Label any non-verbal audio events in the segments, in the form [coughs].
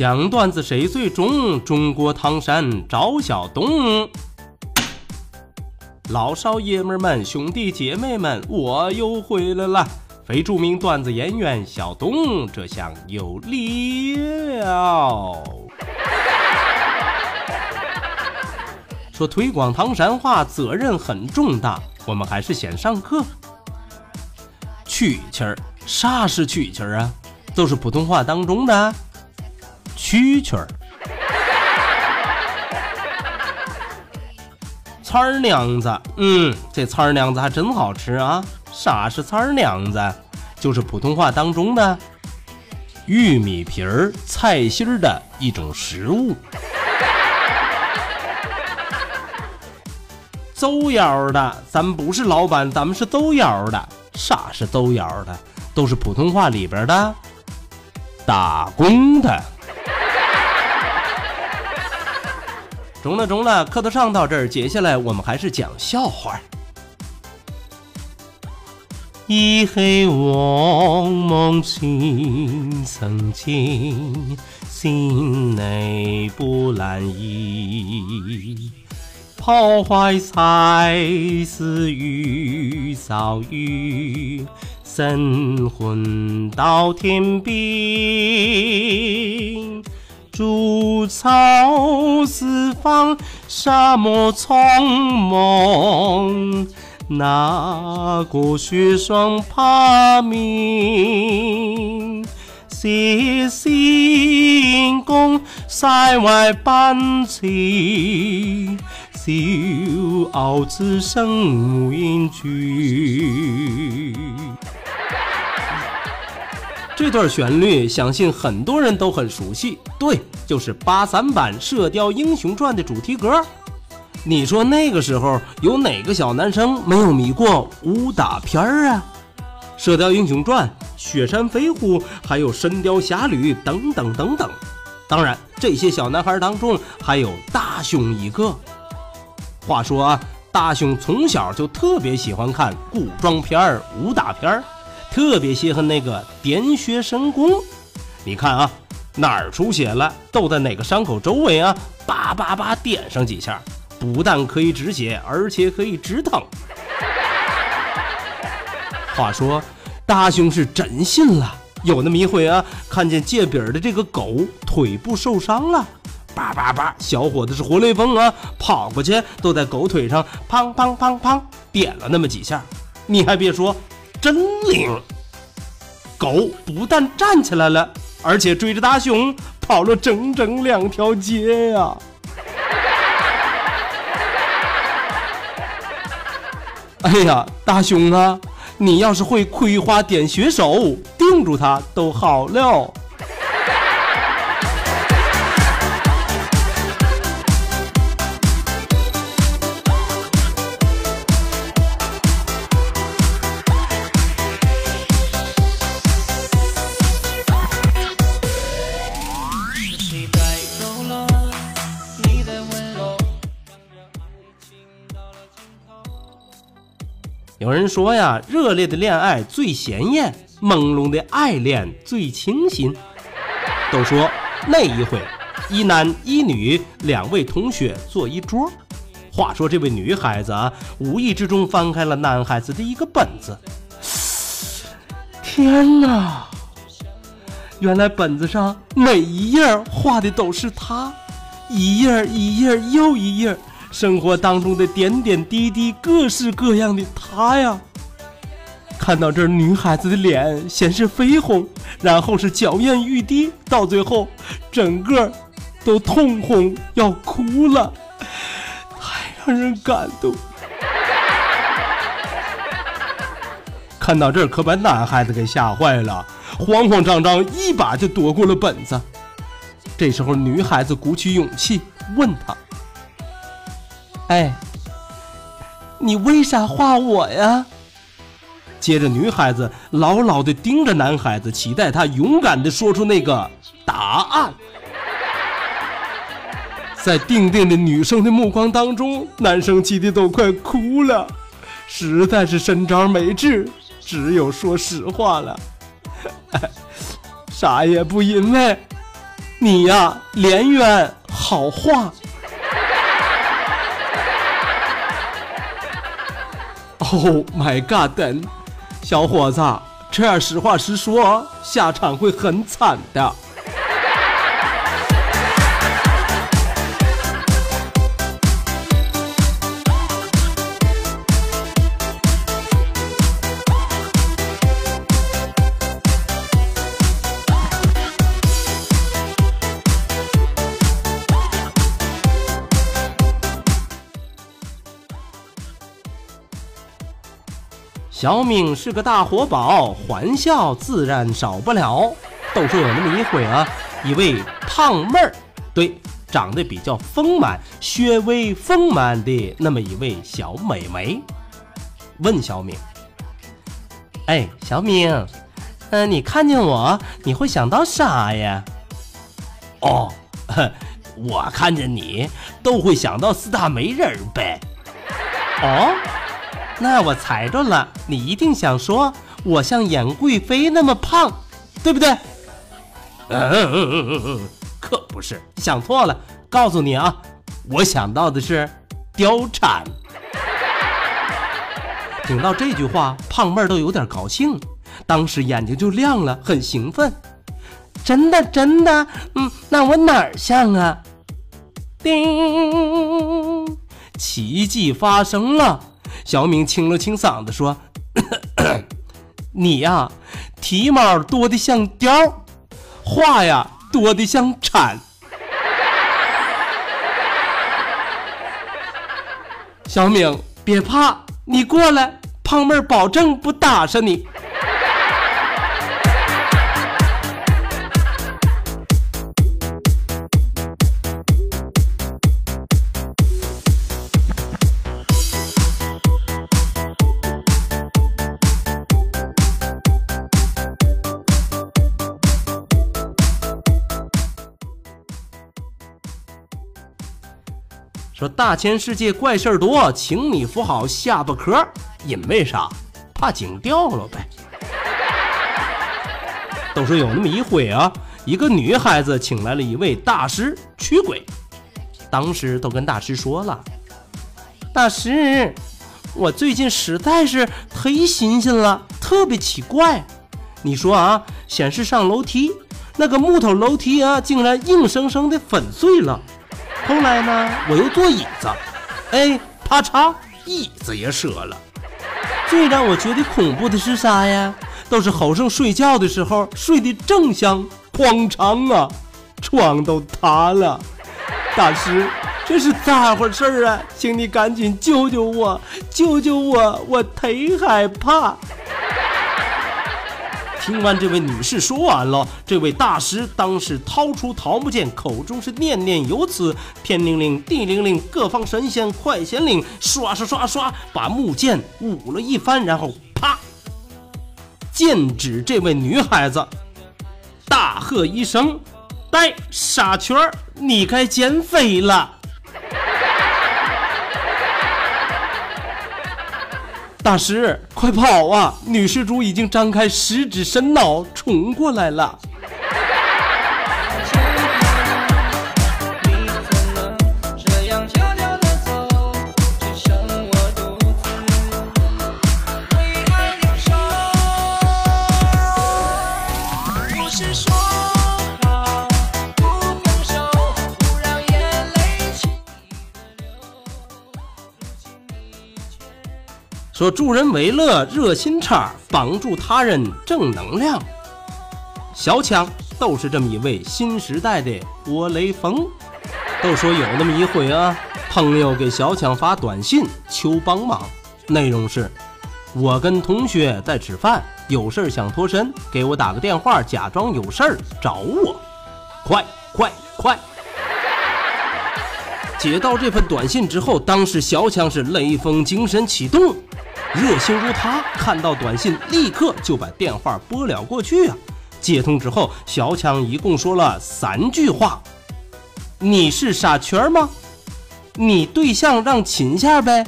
讲段子谁最中？中国唐山赵小东。老少爷们们、兄弟姐妹们，我又回来了！非著名段子演员小东，这下有料。说推广唐山话责任很重大，我们还是先上课。蛐蛐儿，啥是蛐蛐儿啊？都是普通话当中的。蛐蛐儿，菜儿娘子，嗯，这菜儿娘子还真好吃啊！啥是菜儿娘子？就是普通话当中的玉米皮儿、菜心儿的一种食物。走腰的，咱们不是老板，咱们是走腰的。啥是走腰的？都是普通话里边的打工的。中了中了，课都上到这儿，接下来我们还是讲笑话。一黑王梦情曾经，心内不难移。抛怀才似玉造玉，神魂到天边。竹草四方，沙漠苍茫，哪个雪霜怕明？谢仙公塞外班车，小傲此生缘聚。这段旋律，相信很多人都很熟悉。对，就是八三版《射雕英雄传》的主题歌。你说那个时候有哪个小男生没有迷过武打片儿啊？《射雕英雄传》《雪山飞狐》还有《神雕侠侣》等等等等。当然，这些小男孩当中还有大雄一个。话说啊，大雄从小就特别喜欢看古装片儿、武打片儿。特别稀罕那个点穴神功，你看啊，哪儿出血了，都在哪个伤口周围啊，叭叭叭点上几下，不但可以止血，而且可以止疼。[laughs] 话说，大雄是真信了，有那么一回啊，看见借饼的这个狗腿部受伤了，叭叭叭，小伙子是活雷锋啊，跑过去都在狗腿上砰砰砰砰点了那么几下，你还别说。真灵！狗不但站起来了，而且追着大熊跑了整整两条街呀！[laughs] 哎呀，大熊啊，你要是会葵花点穴手，定住它都好了。有人说呀，热烈的恋爱最鲜艳，朦胧的爱恋最清新。都说那一回，一男一女两位同学坐一桌。话说这位女孩子啊，无意之中翻开了男孩子的一个本子。天哪！原来本子上每一页画的都是他，一页一页又一页。生活当中的点点滴滴，各式各样的他呀。看到这女孩子的脸，先是绯红，然后是娇艳欲滴，到最后整个都通红要哭了，太让人感动。看到这儿可把男孩子给吓坏了，慌慌张张一把就夺过了本子。这时候，女孩子鼓起勇气问他：“哎，你为啥画我呀？”接着，女孩子牢牢地盯着男孩子，期待他勇敢地说出那个答案。在定定的女生的目光当中，男生气得都快哭了，实在是身招没治，只有说实话了。[laughs] 啥也不因为，你呀，脸圆好画。Oh my god！小伙子，这样实话实说，下场会很惨的。小敏是个大活宝，欢笑自然少不了。都说有那么一回啊，一位胖妹儿，对，长得比较丰满、略微丰满的那么一位小美眉，问小敏：“哎，小敏，嗯，你看见我，你会想到啥呀？”“哦，[laughs] 我看见你都会想到四大美人呗。”“哦。”那我猜着了，你一定想说我像演贵妃那么胖，对不对？嗯嗯嗯嗯嗯，可不是，想错了。告诉你啊，我想到的是貂蝉。听到这句话，胖妹儿都有点高兴，当时眼睛就亮了，很兴奋。真的真的，嗯，那我哪儿像啊？叮，奇迹发生了。小敏清了清嗓子说：“咳 [coughs] 咳你呀，体毛多的像貂，话呀多的像蝉。”小敏别怕，你过来，胖妹儿保证不打上你。说大千世界怪事儿多，请你扶好下巴壳，因为啥？怕井掉了呗。都说有那么一回啊，一个女孩子请来了一位大师驱鬼，当时都跟大师说了：“大师，我最近实在是忒新鲜了，特别奇怪。你说啊，先是上楼梯，那个木头楼梯啊，竟然硬生生的粉碎了。”后来呢，我又坐椅子，哎，啪嚓，椅子也折了。最让我觉得恐怖的是啥呀？倒是后生睡觉的时候睡得正香，哐当啊，床都塌了。大师，这是咋回事啊？请你赶紧救救我，救救我，我忒害怕。听完这位女士说完了，这位大师当时掏出桃木剑，口中是念念有词，天灵灵，地灵灵，各方神仙快显灵，刷刷刷刷，把木剑舞了一番，然后啪，剑指这位女孩子，大喝一声：“呆傻圈你该减肥了。”大师，快跑啊！女施主已经张开十指神脑冲过来了。说助人为乐，热心肠，帮助他人正能量。小强都是这么一位新时代的活雷锋。都说有那么一回啊，朋友给小强发短信求帮忙，内容是：我跟同学在吃饭，有事儿想脱身，给我打个电话，假装有事儿找我，快快快！接到这份短信之后，当时小强是雷锋精神启动，热心如他，看到短信立刻就把电话拨了过去啊。接通之后，小强一共说了三句话：“你是傻圈吗？你对象让亲下呗，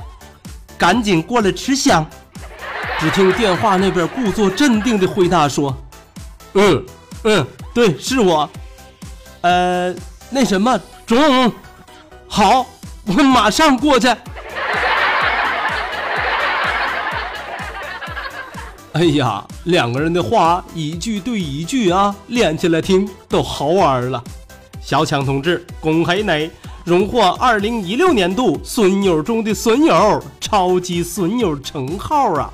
赶紧过来吃香。”只听电话那边故作镇定的回答说：“嗯嗯，对，是我。呃，那什么，中，好，我马上过去。[laughs] ”哎呀，两个人的话一句对一句啊，连起来听都好玩了。小强同志，恭喜你荣获二零一六年度损友中的损友、超级损友称号啊！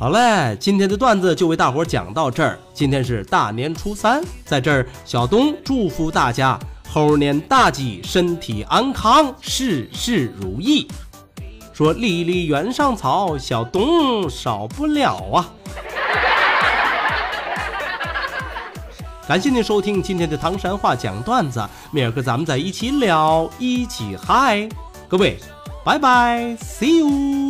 好嘞，今天的段子就为大伙讲到这儿。今天是大年初三，在这儿，小东祝福大家猴年大吉，身体安康，事事如意。说粒粒原上草，小东少不了啊。感谢您收听今天的唐山话讲段子，明儿个咱们在一起聊，一起嗨，各位，拜拜，see you。